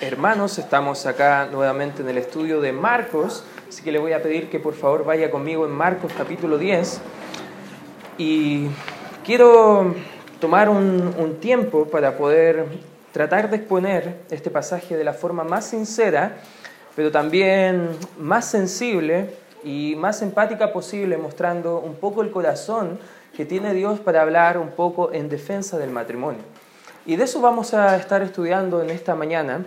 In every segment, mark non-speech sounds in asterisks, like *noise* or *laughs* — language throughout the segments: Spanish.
hermanos, estamos acá nuevamente en el estudio de Marcos, así que le voy a pedir que por favor vaya conmigo en Marcos capítulo 10 y quiero tomar un, un tiempo para poder tratar de exponer este pasaje de la forma más sincera, pero también más sensible y más empática posible, mostrando un poco el corazón que tiene Dios para hablar un poco en defensa del matrimonio. Y de eso vamos a estar estudiando en esta mañana,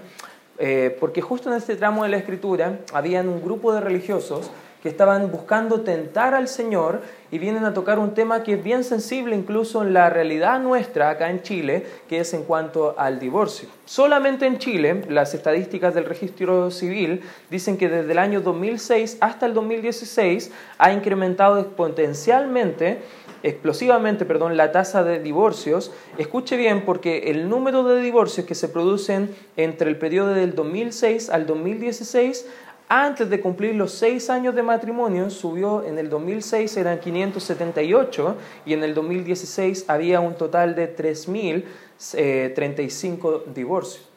eh, porque justo en este tramo de la escritura habían un grupo de religiosos que estaban buscando tentar al Señor y vienen a tocar un tema que es bien sensible incluso en la realidad nuestra acá en Chile, que es en cuanto al divorcio. Solamente en Chile, las estadísticas del registro civil dicen que desde el año 2006 hasta el 2016 ha incrementado exponencialmente explosivamente perdón, la tasa de divorcios, escuche bien porque el número de divorcios que se producen entre el periodo del 2006 al 2016 antes de cumplir los seis años de matrimonio, subió en el 2006 eran 578 y en el 2016 había un total de 3.035 divorcios.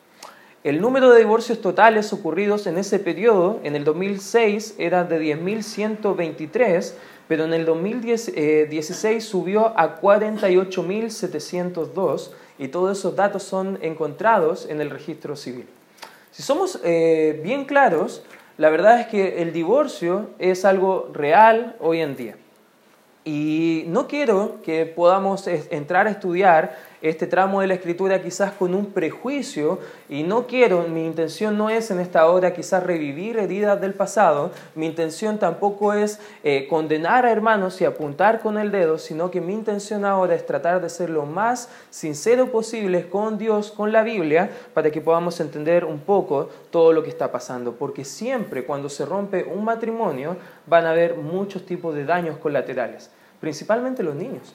El número de divorcios totales ocurridos en ese periodo, en el 2006, era de 10.123, pero en el 2016 subió a 48.702 y todos esos datos son encontrados en el registro civil. Si somos eh, bien claros, la verdad es que el divorcio es algo real hoy en día. Y no quiero que podamos entrar a estudiar este tramo de la escritura quizás con un prejuicio y no quiero, mi intención no es en esta hora quizás revivir heridas del pasado, mi intención tampoco es eh, condenar a hermanos y apuntar con el dedo, sino que mi intención ahora es tratar de ser lo más sincero posible con Dios, con la Biblia, para que podamos entender un poco todo lo que está pasando, porque siempre cuando se rompe un matrimonio van a haber muchos tipos de daños colaterales, principalmente los niños.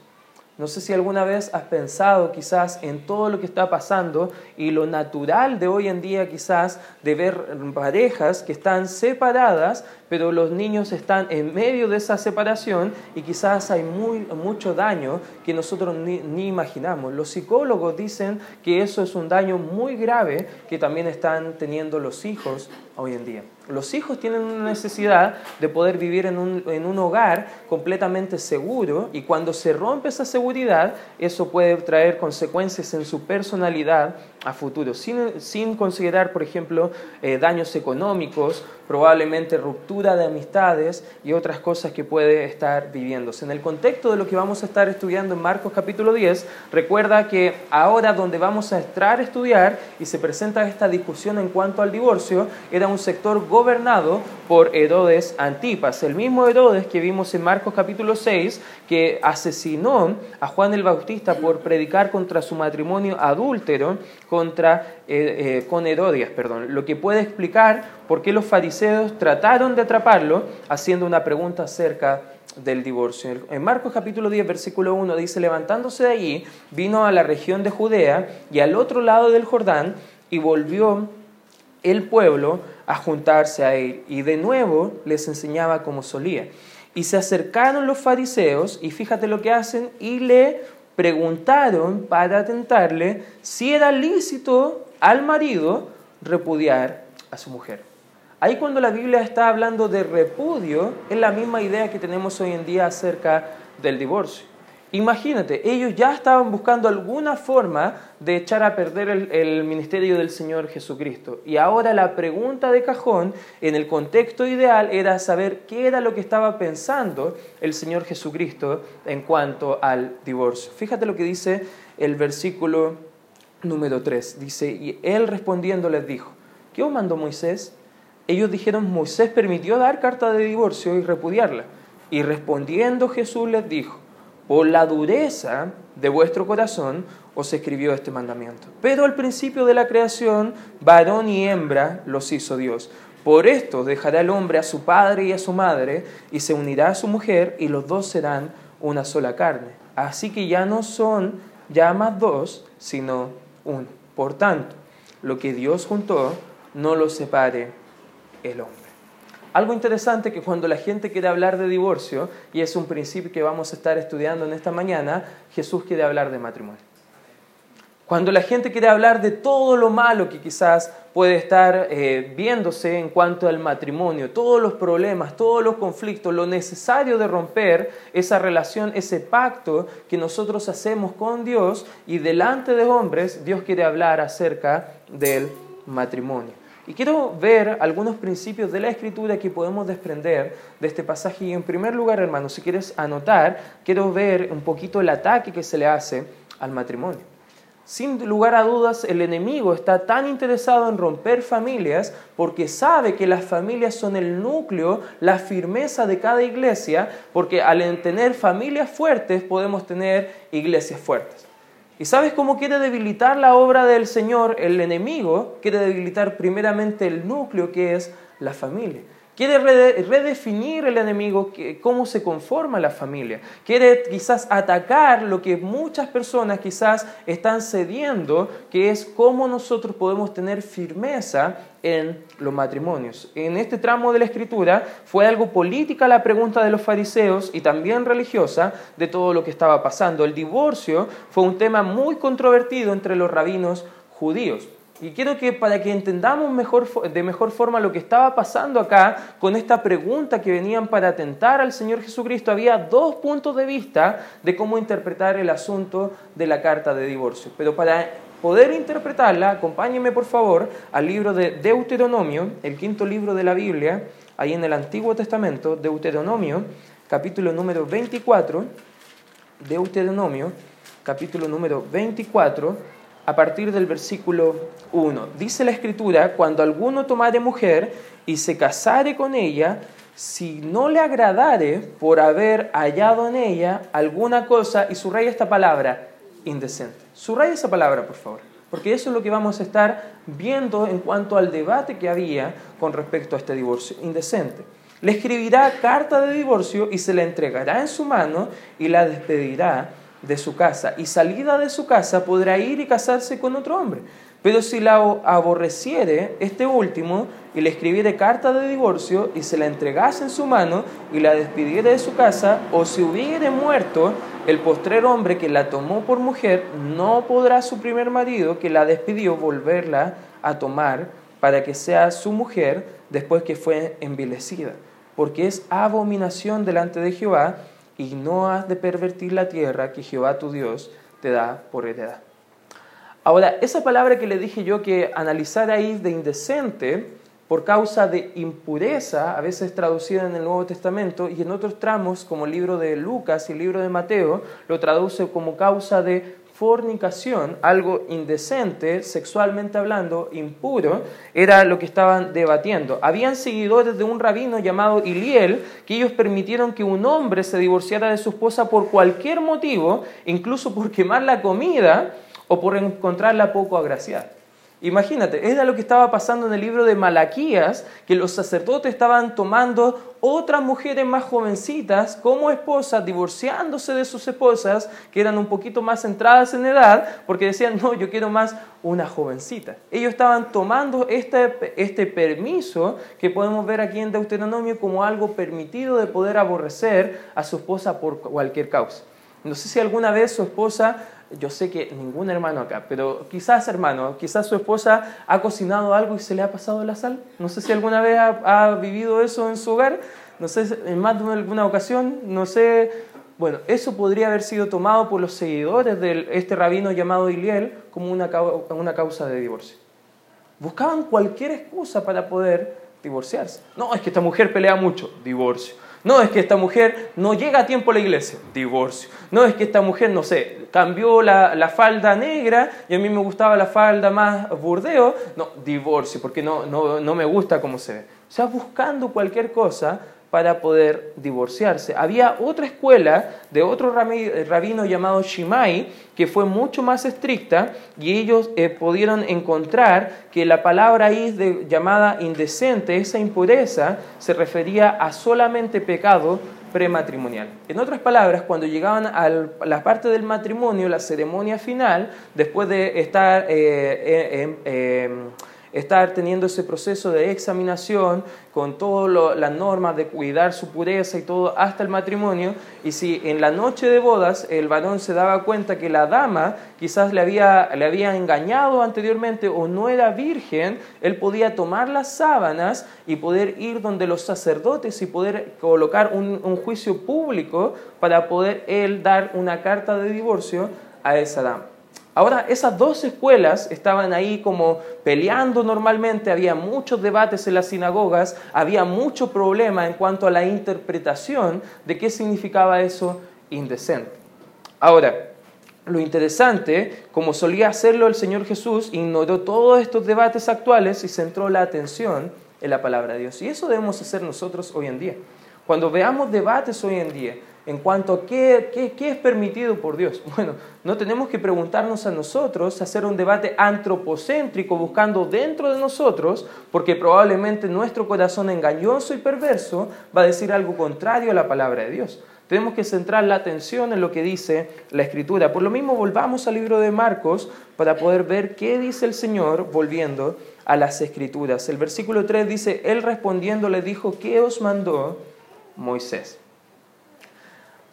No sé si alguna vez has pensado quizás en todo lo que está pasando y lo natural de hoy en día quizás de ver parejas que están separadas, pero los niños están en medio de esa separación y quizás hay muy, mucho daño que nosotros ni, ni imaginamos. Los psicólogos dicen que eso es un daño muy grave que también están teniendo los hijos hoy en día. Los hijos tienen una necesidad de poder vivir en un, en un, hogar completamente seguro y cuando se rompe esa seguridad, eso puede traer consecuencias en su personalidad a futuro, sin, sin considerar, por ejemplo, eh, daños económicos, probablemente ruptura de amistades y otras cosas que puede estar viviéndose. En el contexto de lo que vamos a estar estudiando en Marcos capítulo 10, recuerda que ahora donde vamos a entrar a estudiar y se presenta esta discusión en cuanto al divorcio, era un sector gobernado por Herodes Antipas, el mismo Herodes que vimos en Marcos capítulo 6, que asesinó a Juan el Bautista por predicar contra su matrimonio adúltero contra, eh, eh, con Herodias, perdón, lo que puede explicar por qué los fariseos trataron de atraparlo haciendo una pregunta acerca del divorcio. En Marcos capítulo 10, versículo 1 dice, levantándose de allí, vino a la región de Judea y al otro lado del Jordán y volvió el pueblo a juntarse a él y de nuevo les enseñaba como solía. Y se acercaron los fariseos y fíjate lo que hacen y le preguntaron para tentarle si era lícito al marido repudiar a su mujer. Ahí cuando la Biblia está hablando de repudio, es la misma idea que tenemos hoy en día acerca del divorcio. Imagínate, ellos ya estaban buscando alguna forma de echar a perder el, ministerio del Señor Jesucristo. Y ahora la pregunta de cajón, en el contexto ideal, era saber qué era lo que estaba pensando el Señor Jesucristo en cuanto al divorcio. Fíjate lo que dice el versículo número 3. Dice, y él respondiendo les dijo, ¿qué os mandó Moisés? Ellos dijeron, Moisés permitió dar carta de divorcio y repudiarla. Y respondiendo Jesús les dijo, por la dureza de vuestro corazón os escribió este mandamiento. Pero al principio de la creación, varón y hembra los hizo Dios. Por esto dejará el hombre a su padre y a su madre, y se unirá a su mujer, y los dos serán una sola carne. Así que ya no son ya más dos, sino uno. Por tanto, lo que Dios juntó, no lo separe el hombre. Algo interesante que cuando la gente quiere hablar de divorcio, y es un principio que vamos a estar estudiando en esta mañana, Jesús quiere hablar de matrimonio. Cuando la gente quiere hablar de todo lo malo que quizás puede estar eh, viéndose en cuanto al matrimonio, todos los problemas, todos los conflictos, lo necesario de romper esa relación, ese pacto que nosotros hacemos con Dios y delante de hombres, Dios quiere hablar acerca del matrimonio. Y quiero ver algunos principios de la escritura que podemos desprender de este pasaje. Y en primer lugar, hermano, si quieres anotar, quiero ver un poquito el ataque que se le hace al matrimonio. Sin lugar a dudas, el enemigo está tan interesado en romper familias porque sabe que las familias son el núcleo, la firmeza de cada iglesia, porque al tener familias fuertes podemos tener iglesias fuertes. ¿Y sabes cómo quiere debilitar la obra del Señor? El enemigo quiere debilitar primeramente el núcleo que es la familia. Quiere redefinir el enemigo cómo se conforma la familia. Quiere quizás atacar lo que muchas personas quizás están cediendo, que es cómo nosotros podemos tener firmeza en los matrimonios. En este tramo de la escritura fue algo política la pregunta de los fariseos y también religiosa de todo lo que estaba pasando. El divorcio fue un tema muy controvertido entre los rabinos judíos. Y quiero que para que entendamos mejor, de mejor forma lo que estaba pasando acá con esta pregunta que venían para atentar al Señor Jesucristo, había dos puntos de vista de cómo interpretar el asunto de la carta de divorcio. Pero para poder interpretarla, acompáñenme por favor al libro de Deuteronomio, el quinto libro de la Biblia, ahí en el Antiguo Testamento, Deuteronomio, capítulo número 24, Deuteronomio, capítulo número 24 a partir del versículo 1. Dice la escritura, cuando alguno tomare mujer y se casare con ella, si no le agradare por haber hallado en ella alguna cosa, y subraya esta palabra, indecente. Subraya esa palabra, por favor, porque eso es lo que vamos a estar viendo en cuanto al debate que había con respecto a este divorcio indecente. Le escribirá carta de divorcio y se la entregará en su mano y la despedirá de su casa y salida de su casa podrá ir y casarse con otro hombre. Pero si la aborreciere este último y le escribiere carta de divorcio y se la entregase en su mano y la despidiere de su casa, o si hubiere muerto el postrer hombre que la tomó por mujer, no podrá su primer marido que la despidió volverla a tomar para que sea su mujer después que fue envilecida, porque es abominación delante de Jehová y no has de pervertir la tierra que Jehová tu Dios te da por heredad. Ahora, esa palabra que le dije yo que analizar ahí de indecente por causa de impureza, a veces traducida en el Nuevo Testamento y en otros tramos como el libro de Lucas y el libro de Mateo, lo traduce como causa de fornicación, algo indecente, sexualmente hablando, impuro, era lo que estaban debatiendo. Habían seguidores de un rabino llamado Iliel que ellos permitieron que un hombre se divorciara de su esposa por cualquier motivo, incluso por quemar la comida o por encontrarla poco agraciada. Imagínate, era lo que estaba pasando en el libro de Malaquías, que los sacerdotes estaban tomando otras mujeres más jovencitas como esposas, divorciándose de sus esposas, que eran un poquito más centradas en edad, porque decían, no, yo quiero más una jovencita. Ellos estaban tomando este, este permiso que podemos ver aquí en Deuteronomio como algo permitido de poder aborrecer a su esposa por cualquier causa. No sé si alguna vez su esposa yo sé que ningún hermano acá, pero quizás hermano, quizás su esposa ha cocinado algo y se le ha pasado la sal. No sé si alguna vez ha, vivido eso en su hogar, no sé, en más de alguna ocasión, no sé. Bueno, eso podría haber sido tomado por los seguidores de este rabino llamado Iliel como una, una causa de divorcio. Buscaban cualquier excusa para poder divorciarse. No, es que esta mujer pelea mucho, divorcio. No, es que esta mujer no llega a tiempo a la iglesia, divorcio. No, es que esta mujer, no sé, cambió la, falda negra y a mí me gustaba la falda más burdeo. No, divorcio, porque no, no, no me gusta cómo se ve. O sea, buscando cualquier cosa para poder divorciarse. Había otra escuela de otro rabino llamado Shimai que fue mucho más estricta y ellos eh, pudieron encontrar que la palabra ahí de, llamada indecente, esa impureza, se refería a solamente pecado prematrimonial. En otras palabras, cuando llegaban a la parte del matrimonio, la ceremonia final, después de estar eh, eh, estar teniendo ese proceso de examinación con todas las normas de cuidar su pureza y todo hasta el matrimonio. Y si en la noche de bodas el varón se daba cuenta que la dama quizás le había, le había engañado anteriormente o no era virgen, él podía tomar las sábanas y poder ir donde los sacerdotes y poder colocar un, un juicio público para poder él dar una carta de divorcio a esa dama. Ahora, esas dos escuelas estaban ahí como peleando normalmente, había muchos debates en las sinagogas, había mucho problema en cuanto a la interpretación de qué significaba eso indecente. Ahora, lo interesante, como solía hacerlo el Señor Jesús, ignoró todos estos debates actuales y centró la atención en la palabra de Dios. Y eso debemos hacer nosotros hoy en día. Cuando veamos debates hoy en día, en cuanto a qué, qué, es permitido por Dios. *laughs* Bueno, no tenemos que preguntarnos a nosotros, hacer un debate antropocéntrico buscando dentro de nosotros, porque probablemente nuestro corazón engañoso y perverso va a decir algo contrario a la palabra de Dios. Tenemos que centrar la atención en lo que dice la Escritura. Por lo mismo, volvamos al libro de Marcos para poder ver qué dice el Señor volviendo a las Escrituras. El versículo 3 dice, Él respondiendo le dijo, ¿qué os mandó Moisés?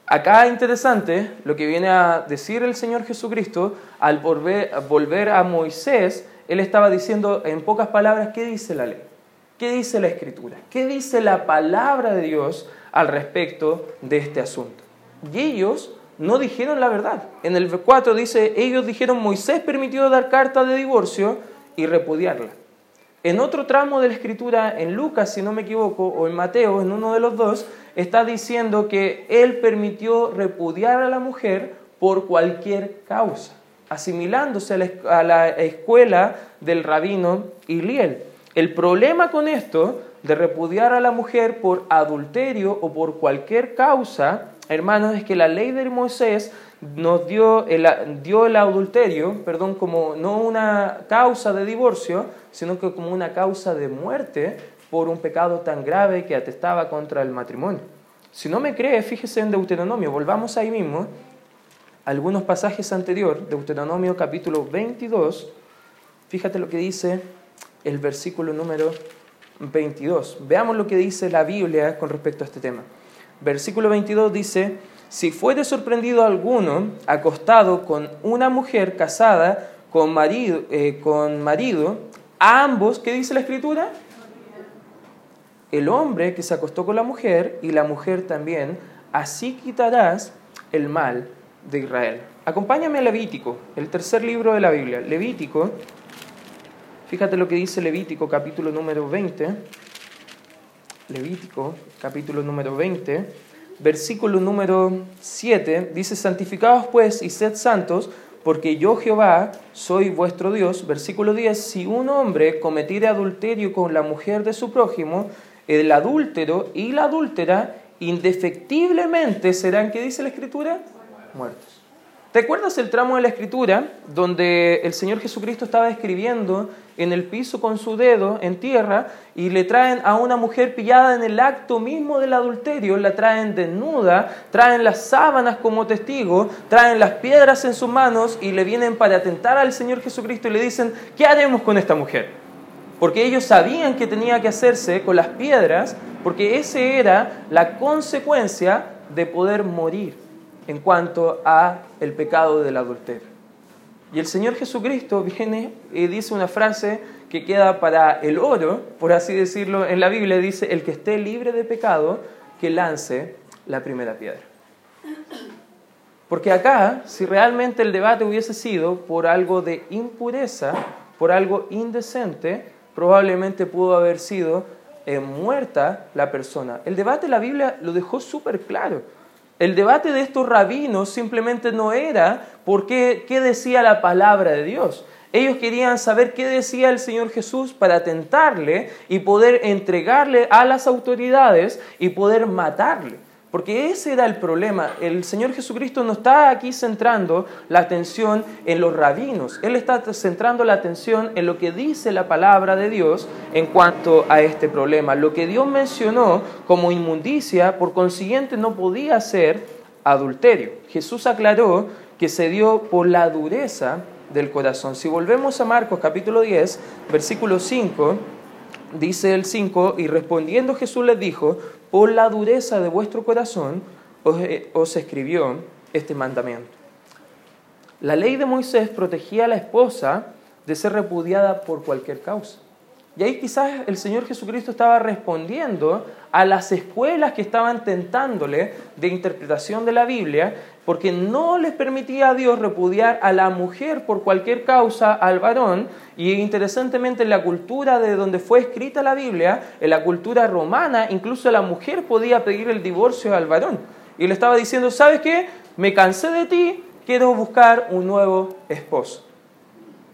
Acá interesante lo que viene a decir el Señor Jesucristo al volver, a Moisés, Él estaba diciendo en pocas palabras qué dice la ley, qué dice la escritura, qué dice la palabra de Dios al respecto de este asunto. Y ellos no dijeron la verdad. En el 4 dice, ellos dijeron, Moisés permitió dar carta de divorcio y repudiarla. En otro tramo de la escritura, en Lucas, si no me equivoco, o en Mateo, en uno de los dos, está diciendo que él permitió repudiar a la mujer por cualquier causa, asimilándose a la, escuela del rabino Iliel. El problema con esto de repudiar a la mujer por adulterio o por cualquier causa, hermanos, es que la ley de Moisés nos dio el, dio el adulterio, perdón, como no una causa de divorcio, sino que como una causa de muerte por un pecado tan grave que atestaba contra el matrimonio. Si no me cree, fíjese en Deuteronomio, volvamos ahí mismo, algunos pasajes anteriores, Deuteronomio capítulo 22, fíjate lo que dice el versículo número 22. Veamos lo que dice la Biblia con respecto a este tema. Versículo 22 dice, si fuere sorprendido alguno acostado con una mujer casada con marido, eh, con marido ambos, ¿qué dice la escritura? El hombre que se acostó con la mujer y la mujer también, así quitarás el mal de Israel. Acompáñame a Levítico, el tercer libro de la Biblia. Levítico, fíjate lo que dice Levítico capítulo número 20. Levítico capítulo número 20 versículo número 7, dice, santificados pues y sed santos, porque yo Jehová soy vuestro Dios. Versículo 10, si un hombre cometiere adulterio con la mujer de su prójimo, el adúltero y la adúltera indefectiblemente serán, ¿qué dice la Escritura? Muertos. ¿Te acuerdas el tramo de la escritura donde el Señor Jesucristo estaba escribiendo en el piso con su dedo en tierra y le traen a una mujer pillada en el acto mismo del adulterio, la traen desnuda, traen las sábanas como testigo, traen las piedras en sus manos y le vienen para atentar al Señor Jesucristo y le dicen, ¿qué haremos con esta mujer? Porque ellos sabían que tenía que hacerse con las piedras, porque esa era la consecuencia de poder morir en cuanto a el pecado del adulterio. Y el Señor Jesucristo viene y dice una frase que queda para el oro, por así decirlo, en la Biblia dice, el que esté libre de pecado, que lance la primera piedra. Porque acá, si realmente el debate hubiese sido por algo de impureza, por algo indecente, probablemente pudo haber sido eh, muerta la persona. El debate la Biblia lo dejó súper claro. El debate de estos rabinos simplemente no era por qué, qué decía la palabra de Dios. Ellos querían saber qué decía el Señor Jesús para tentarle y poder entregarle a las autoridades y poder matarle. Porque ese era el problema. El Señor Jesucristo no está aquí centrando la atención en los rabinos. Él está centrando la atención en lo que dice la palabra de Dios en cuanto a este problema. Lo que Dios mencionó como inmundicia, por consiguiente, no podía ser adulterio. Jesús aclaró que se dio por la dureza del corazón. Si volvemos a Marcos capítulo 10, versículo 5, dice el 5, y respondiendo Jesús les dijo, por la dureza de vuestro corazón os, os escribió este mandamiento. La ley de Moisés protegía a la esposa de ser repudiada por cualquier causa. Y ahí quizás el Señor Jesucristo estaba respondiendo a las escuelas que estaban tentándole de interpretación de la Biblia, porque no les permitía a Dios repudiar a la mujer por cualquier causa al varón. Y interesantemente en la cultura de donde fue escrita la Biblia, en la cultura romana, incluso la mujer podía pedir el divorcio al varón. Y le estaba diciendo, ¿sabes qué? Me cansé de ti, quiero buscar un nuevo esposo.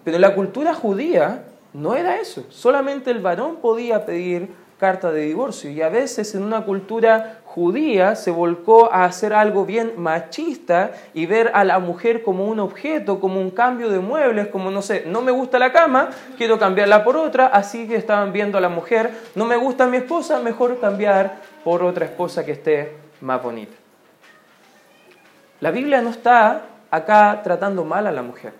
Pero en la cultura judía no era eso, solamente el varón podía pedir carta de divorcio y a veces en una cultura judía se volcó a hacer algo bien machista y ver a la mujer como un objeto, como un cambio de muebles, como no sé, no me gusta la cama, quiero cambiarla por otra, así que estaban viendo a la mujer, no me gusta mi esposa, mejor cambiar por otra esposa que esté más bonita. La Biblia no está acá tratando mal a la mujer.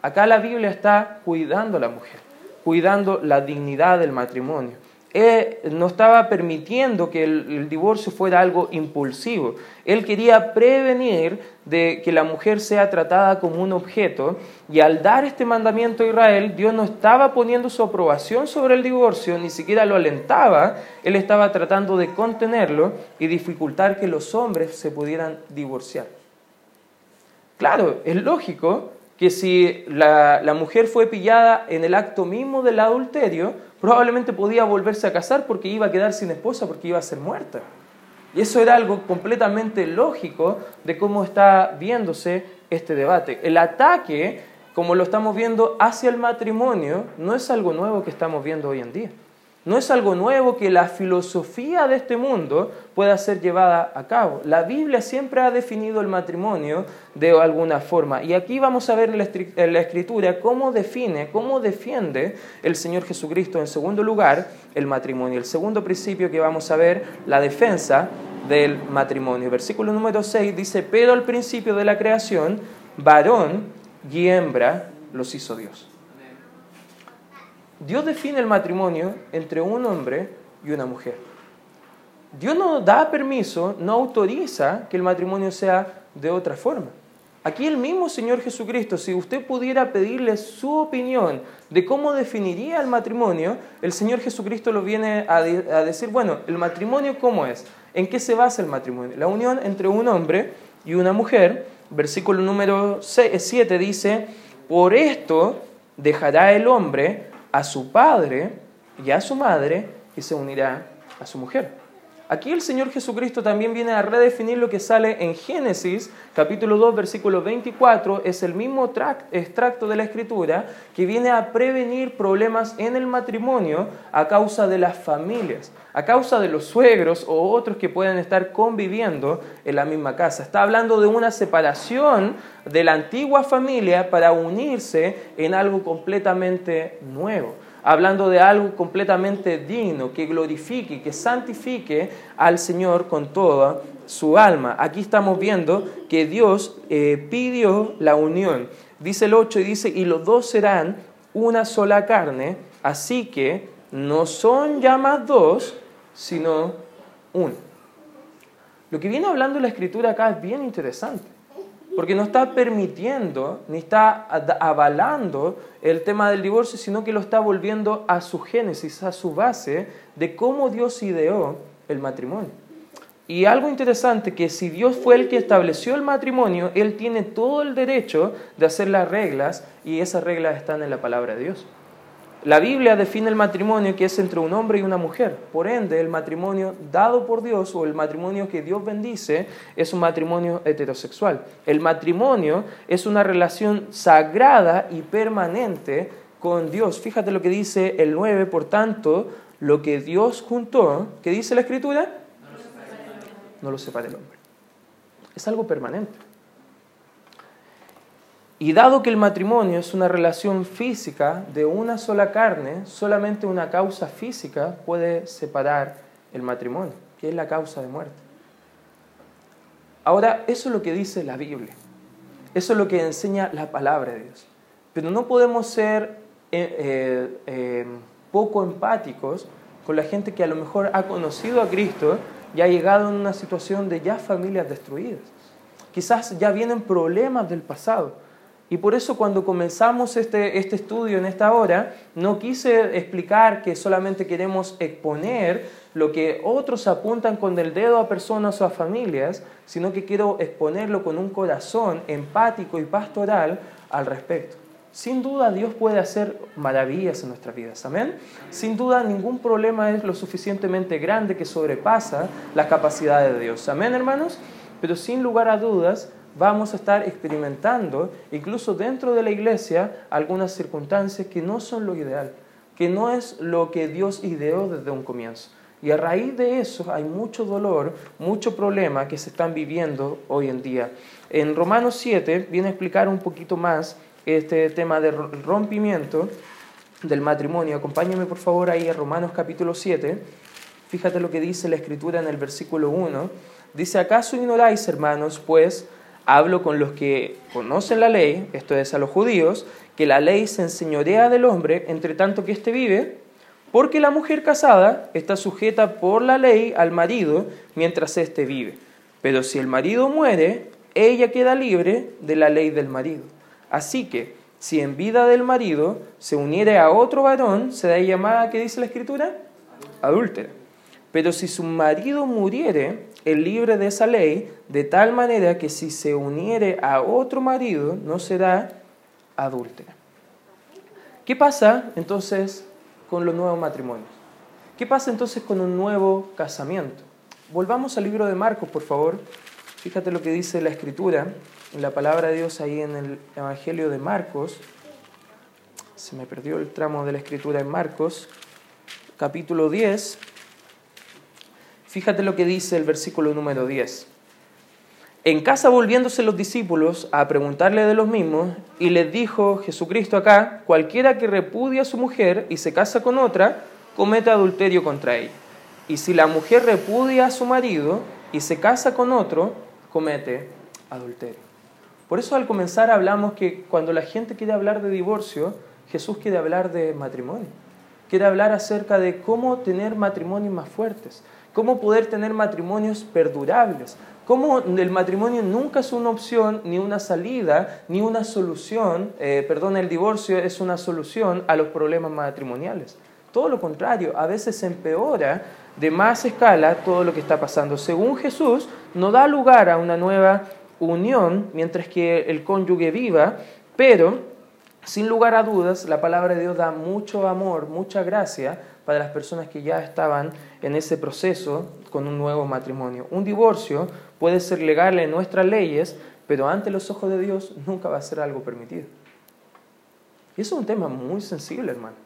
Acá la Biblia está cuidando a la mujer, cuidando la dignidad del matrimonio. Él no estaba permitiendo que el, divorcio fuera algo impulsivo. Él quería prevenir de que la mujer sea tratada como un objeto y al dar este mandamiento a Israel, Dios no estaba poniendo su aprobación sobre el divorcio, ni siquiera lo alentaba, Él estaba tratando de contenerlo y dificultar que los hombres se pudieran divorciar. Claro, es lógico que si la, mujer fue pillada en el acto mismo del adulterio, probablemente podía volverse a casar porque iba a quedar sin esposa, porque iba a ser muerta. Y eso era algo completamente lógico de cómo está viéndose este debate. El ataque, como lo estamos viendo hacia el matrimonio, no es algo nuevo que estamos viendo hoy en día. No es algo nuevo que la filosofía de este mundo pueda ser llevada a cabo. La Biblia siempre ha definido el matrimonio de alguna forma. Y aquí vamos a ver en la escritura cómo define, cómo defiende el Señor Jesucristo en segundo lugar el matrimonio. El segundo principio que vamos a ver, la defensa del matrimonio. Versículo número 6 dice, pero al principio de la creación, varón y hembra los hizo Dios. Dios define el matrimonio entre un hombre y una mujer. Dios no da permiso, no autoriza que el matrimonio sea de otra forma. Aquí el mismo Señor Jesucristo, si usted pudiera pedirle su opinión de cómo definiría el matrimonio, el Señor Jesucristo lo viene a, decir, bueno, el matrimonio cómo es, en qué se basa el matrimonio. La unión entre un hombre y una mujer, versículo número 7 dice, por esto dejará el hombre a su padre y a su madre y se unirá a su mujer. Aquí el Señor Jesucristo también viene a redefinir lo que sale en Génesis, capítulo 2, versículo 24. Es el mismo extracto de la Escritura que viene a prevenir problemas en el matrimonio a causa de las familias, a causa de los suegros o otros que pueden estar conviviendo en la misma casa. Está hablando de una separación de la antigua familia para unirse en algo completamente nuevo hablando de algo completamente digno, que glorifique, que santifique al Señor con toda su alma. Aquí estamos viendo que Dios eh, pidió la unión. Dice el 8 y dice, y los dos serán una sola carne, así que no son ya más dos, sino uno. Lo que viene hablando la escritura acá es bien interesante porque no está permitiendo ni está avalando el tema del divorcio, sino que lo está volviendo a su génesis, a su base de cómo Dios ideó el matrimonio. Y algo interesante, que si Dios fue el que estableció el matrimonio, Él tiene todo el derecho de hacer las reglas y esas reglas están en la palabra de Dios. La Biblia define el matrimonio que es entre un hombre y una mujer. Por ende, el matrimonio dado por Dios o el matrimonio que Dios bendice es un matrimonio heterosexual. El matrimonio es una relación sagrada y permanente con Dios. Fíjate lo que dice el 9, por tanto, lo que Dios juntó, ¿qué dice la Escritura? No lo separa el hombre. Es algo permanente. Y dado que el matrimonio es una relación física de una sola carne, solamente una causa física puede separar el matrimonio, que es la causa de muerte. Ahora, eso es lo que dice la Biblia. Eso es lo que enseña la palabra de Dios. pero no podemos ser eh, eh, poco empáticos con la gente que a lo mejor ha conocido a Cristo y ha llegado en una situación de ya familias destruidas. Quizás ya vienen problemas del pasado. Y por eso cuando comenzamos este, este estudio en esta hora, no quise explicar que solamente queremos exponer lo que otros apuntan con el dedo a personas o a familias, sino que quiero exponerlo con un corazón empático y pastoral al respecto. Sin duda Dios puede hacer maravillas en nuestras vidas, amén. Sin duda ningún problema es lo suficientemente grande que sobrepasa las capacidades de Dios, amén hermanos. Pero sin lugar a dudas vamos a estar experimentando, incluso dentro de la iglesia, algunas circunstancias que no son lo ideal, que no es lo que Dios ideó desde un comienzo. Y a raíz de eso hay mucho dolor, mucho problema que se están viviendo hoy en día. En Romanos 7 viene a explicar un poquito más este tema del rompimiento del matrimonio. Acompáñame por favor ahí a Romanos capítulo 7. Fíjate lo que dice la escritura en el versículo 1. Dice, ¿acaso ignoráis, hermanos, pues, hablo con los que conocen la ley, esto es a los judíos, que la ley se enseñorea del hombre entre tanto que éste vive, porque la mujer casada está sujeta por la ley al marido mientras éste vive. Pero si el marido muere, ella queda libre de la ley del marido. Así que, si en vida del marido se uniere a otro varón, será llamada, ¿qué dice la escritura? Adúltera. Pero si su marido muriere, el libre de esa ley, de tal manera que si se uniere a otro marido, no será adúltera. ¿Qué pasa entonces con los nuevos matrimonios? ¿Qué pasa entonces con un nuevo casamiento? Volvamos al libro de Marcos, por favor. Fíjate lo que dice la escritura la palabra de Dios ahí en el Evangelio de Marcos. Se me perdió el tramo de la escritura en Marcos, capítulo 10. Fíjate lo que dice el versículo número 10. En casa volviéndose los discípulos a preguntarle de los mismos, y les dijo Jesucristo acá, cualquiera que repudia a su mujer y se casa con otra, comete adulterio contra ella. Y si la mujer repudia a su marido y se casa con otro, comete adulterio. Por eso al comenzar hablamos que cuando la gente quiere hablar de divorcio, Jesús quiere hablar de matrimonio. Quiere hablar acerca de cómo tener matrimonios más fuertes, cómo poder tener matrimonios perdurables, cómo el matrimonio nunca es una opción, ni una salida, ni una solución, eh, perdón, el divorcio es una solución a los problemas matrimoniales. Todo lo contrario, a veces empeora de más escala todo lo que está pasando. Según Jesús, no da lugar a una nueva unión mientras que el cónyuge viva, pero sin lugar a dudas la palabra de Dios da mucho amor, mucha gracia para las personas que ya estaban en ese proceso con un nuevo matrimonio. Un divorcio puede ser legal en nuestras leyes, pero ante los ojos de Dios nunca va a ser algo permitido. Y eso es un tema muy sensible, hermano.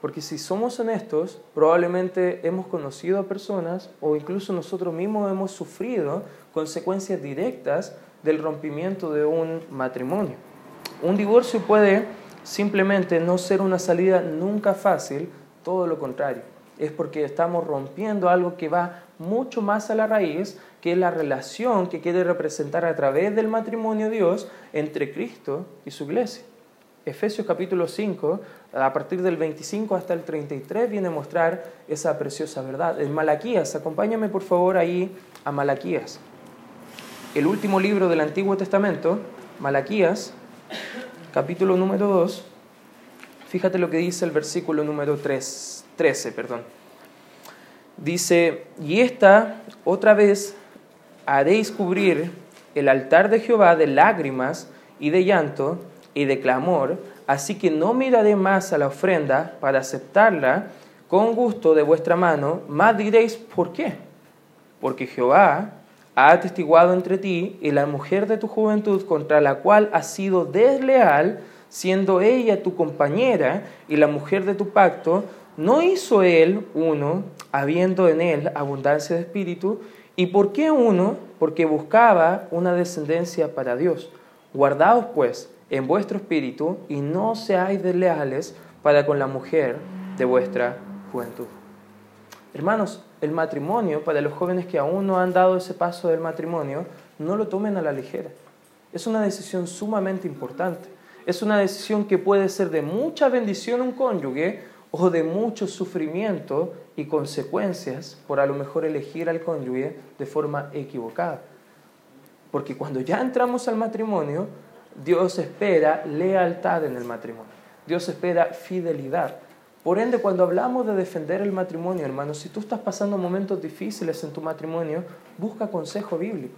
Porque si somos honestos, probablemente hemos conocido a personas o incluso nosotros mismos hemos sufrido consecuencias directas del rompimiento de un matrimonio. Un divorcio puede simplemente no ser una salida nunca fácil, todo lo contrario. Es porque estamos rompiendo algo que va mucho más a la raíz, que es la relación que quiere representar a través del matrimonio Dios entre Cristo y su iglesia. Efesios capítulo 5, a partir del 25 hasta el 33, viene a mostrar esa preciosa verdad. En Malaquías, acompáñame por favor ahí a Malaquías. El último libro del Antiguo Testamento, Malaquías, capítulo número 2. Fíjate lo que dice el versículo número 3, 13. Perdón. Dice, y esta otra vez haréis cubrir el altar de Jehová de lágrimas y de llanto y de clamor, así que no miraré más a la ofrenda para aceptarla con gusto de vuestra mano, más diréis, ¿por qué? Porque Jehová ha atestiguado entre ti y la mujer de tu juventud contra la cual has sido desleal, siendo ella tu compañera y la mujer de tu pacto, ¿no hizo él uno, habiendo en él abundancia de espíritu? ¿Y por qué uno? Porque buscaba una descendencia para Dios. Guardaos pues en vuestro espíritu y no seáis desleales para con la mujer de vuestra juventud. Hermanos, el matrimonio, para los jóvenes que aún no han dado ese paso del matrimonio, no lo tomen a la ligera. Es una decisión sumamente importante. Es una decisión que puede ser de mucha bendición un cónyuge o de mucho sufrimiento y consecuencias por a lo mejor elegir al cónyuge de forma equivocada. Porque cuando ya entramos al matrimonio, Dios espera lealtad en el matrimonio. Dios espera fidelidad. Por ende, cuando hablamos de defender el matrimonio, hermanos, si tú estás pasando momentos difíciles en tu matrimonio, busca consejo bíblico,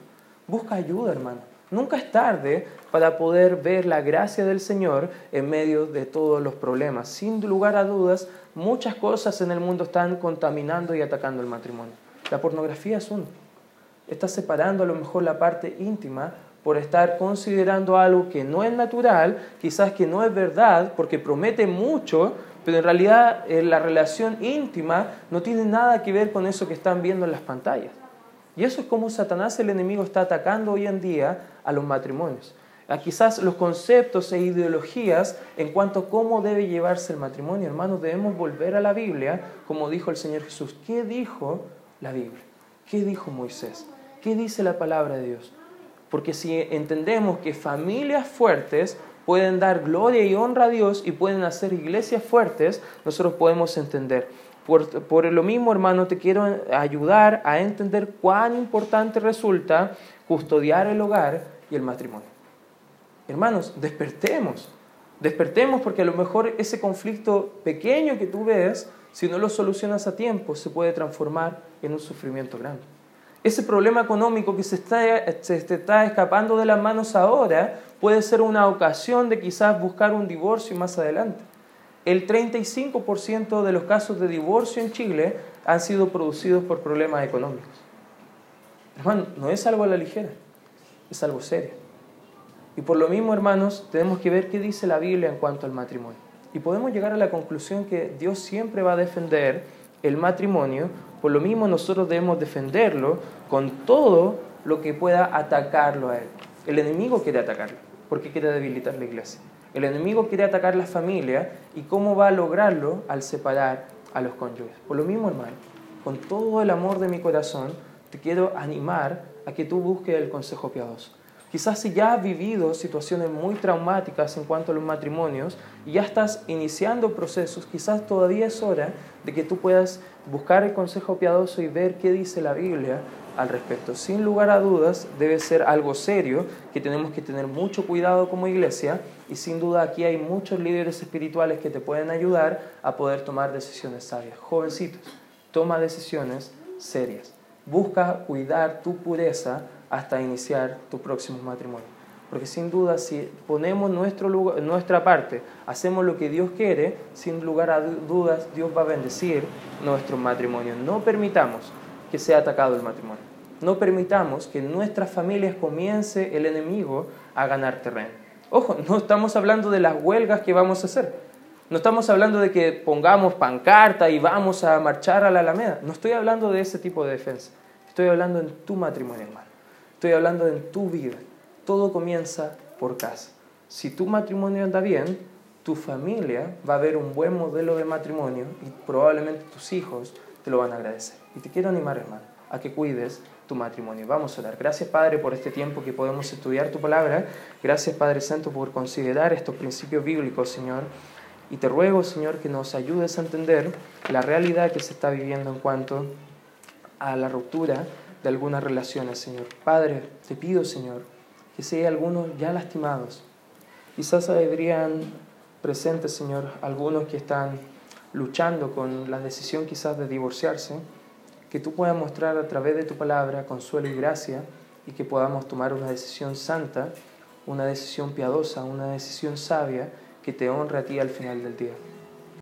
busca ayuda, hermano. Nunca es tarde para poder ver la gracia del Señor en medio de todos los problemas. Sin lugar a dudas, muchas cosas en el mundo están contaminando y atacando el matrimonio. La pornografía es uno. Está separando a lo mejor la parte íntima por estar considerando algo que no es natural, quizás que no es verdad, porque promete mucho, pero en realidad eh, la relación íntima no tiene nada que ver con eso que están viendo en las pantallas. Y eso es como Satanás, el enemigo, está atacando hoy en día a los matrimonios. A quizás los conceptos e ideologías en cuanto a cómo debe llevarse el matrimonio. Hermanos, debemos volver a la Biblia, como dijo el Señor Jesús. ¿Qué dijo la Biblia? ¿Qué dijo Moisés? ¿Qué dice la palabra de Dios? Porque si entendemos que familias fuertes pueden dar gloria y honra a Dios y pueden hacer iglesias fuertes, nosotros podemos entender. Por, lo mismo, hermano, te quiero ayudar a entender cuán importante resulta custodiar el hogar y el matrimonio. Hermanos, despertemos, despertemos porque a lo mejor ese conflicto pequeño que tú ves, si no lo solucionas a tiempo, se puede transformar en un sufrimiento grande. Ese problema económico que se está, se está escapando de las manos ahora puede ser una ocasión de quizás buscar un divorcio más adelante el 35% de los casos de divorcio en Chile han sido producidos por problemas económicos. Hermano, no es algo a la ligera, es algo serio. Y por lo mismo, hermanos, tenemos que ver qué dice la Biblia en cuanto al matrimonio. Y podemos llegar a la conclusión que Dios siempre va a defender el matrimonio, por lo mismo nosotros debemos defenderlo con todo lo que pueda atacarlo a él. El enemigo quiere atacarlo, porque quiere debilitar la iglesia. El enemigo quiere atacar la familia y cómo va a lograrlo al separar a los cónyuges. Por lo mismo, hermano, con todo el amor de mi corazón, te quiero animar a que tú busques el consejo piadoso. Quizás si ya has vivido situaciones muy traumáticas en cuanto a los matrimonios y ya estás iniciando procesos, quizás todavía es hora de que tú puedas buscar el consejo piadoso y ver qué dice la Biblia al respecto. Sin lugar a dudas, debe ser algo serio, que tenemos que tener mucho cuidado como iglesia y sin duda aquí hay muchos líderes espirituales que te pueden ayudar a poder tomar decisiones sabias. Jovencitos, toma decisiones serias. Busca cuidar tu pureza hasta iniciar tu próximo matrimonio. Porque sin duda si ponemos nuestro lugar, nuestra parte, hacemos lo que Dios quiere, sin lugar a dudas Dios va a bendecir nuestro matrimonio. No permitamos que sea atacado el matrimonio. No permitamos que en nuestras familias comience el enemigo a ganar terreno. Ojo, no estamos hablando de las huelgas que vamos a hacer. No estamos hablando de que pongamos pancarta y vamos a marchar a la Alameda. No estoy hablando de ese tipo de defensa. Estoy hablando en tu matrimonio, hermano. Estoy hablando en tu vida. Todo comienza por casa. Si tu matrimonio anda bien, tu familia va a ver un buen modelo de matrimonio y probablemente tus hijos te lo van a agradecer. Y te quiero animar, hermano, a que cuides tu matrimonio. Vamos a orar. Gracias, Padre, por este tiempo que podemos estudiar tu palabra. Gracias, Padre Santo, por considerar estos principios bíblicos, Señor. Y te ruego, Señor, que nos ayudes a entender la realidad que se está viviendo en cuanto a la ruptura de algunas relaciones, Señor. Padre, te pido, Señor, que si hay algunos ya lastimados, quizás habrían presentes, Señor, algunos que están luchando con la decisión quizás de divorciarse, que tú puedas mostrar a través de tu palabra consuelo y gracia y que podamos tomar una decisión santa, una decisión piadosa, una decisión sabia que te honre a ti al final del día.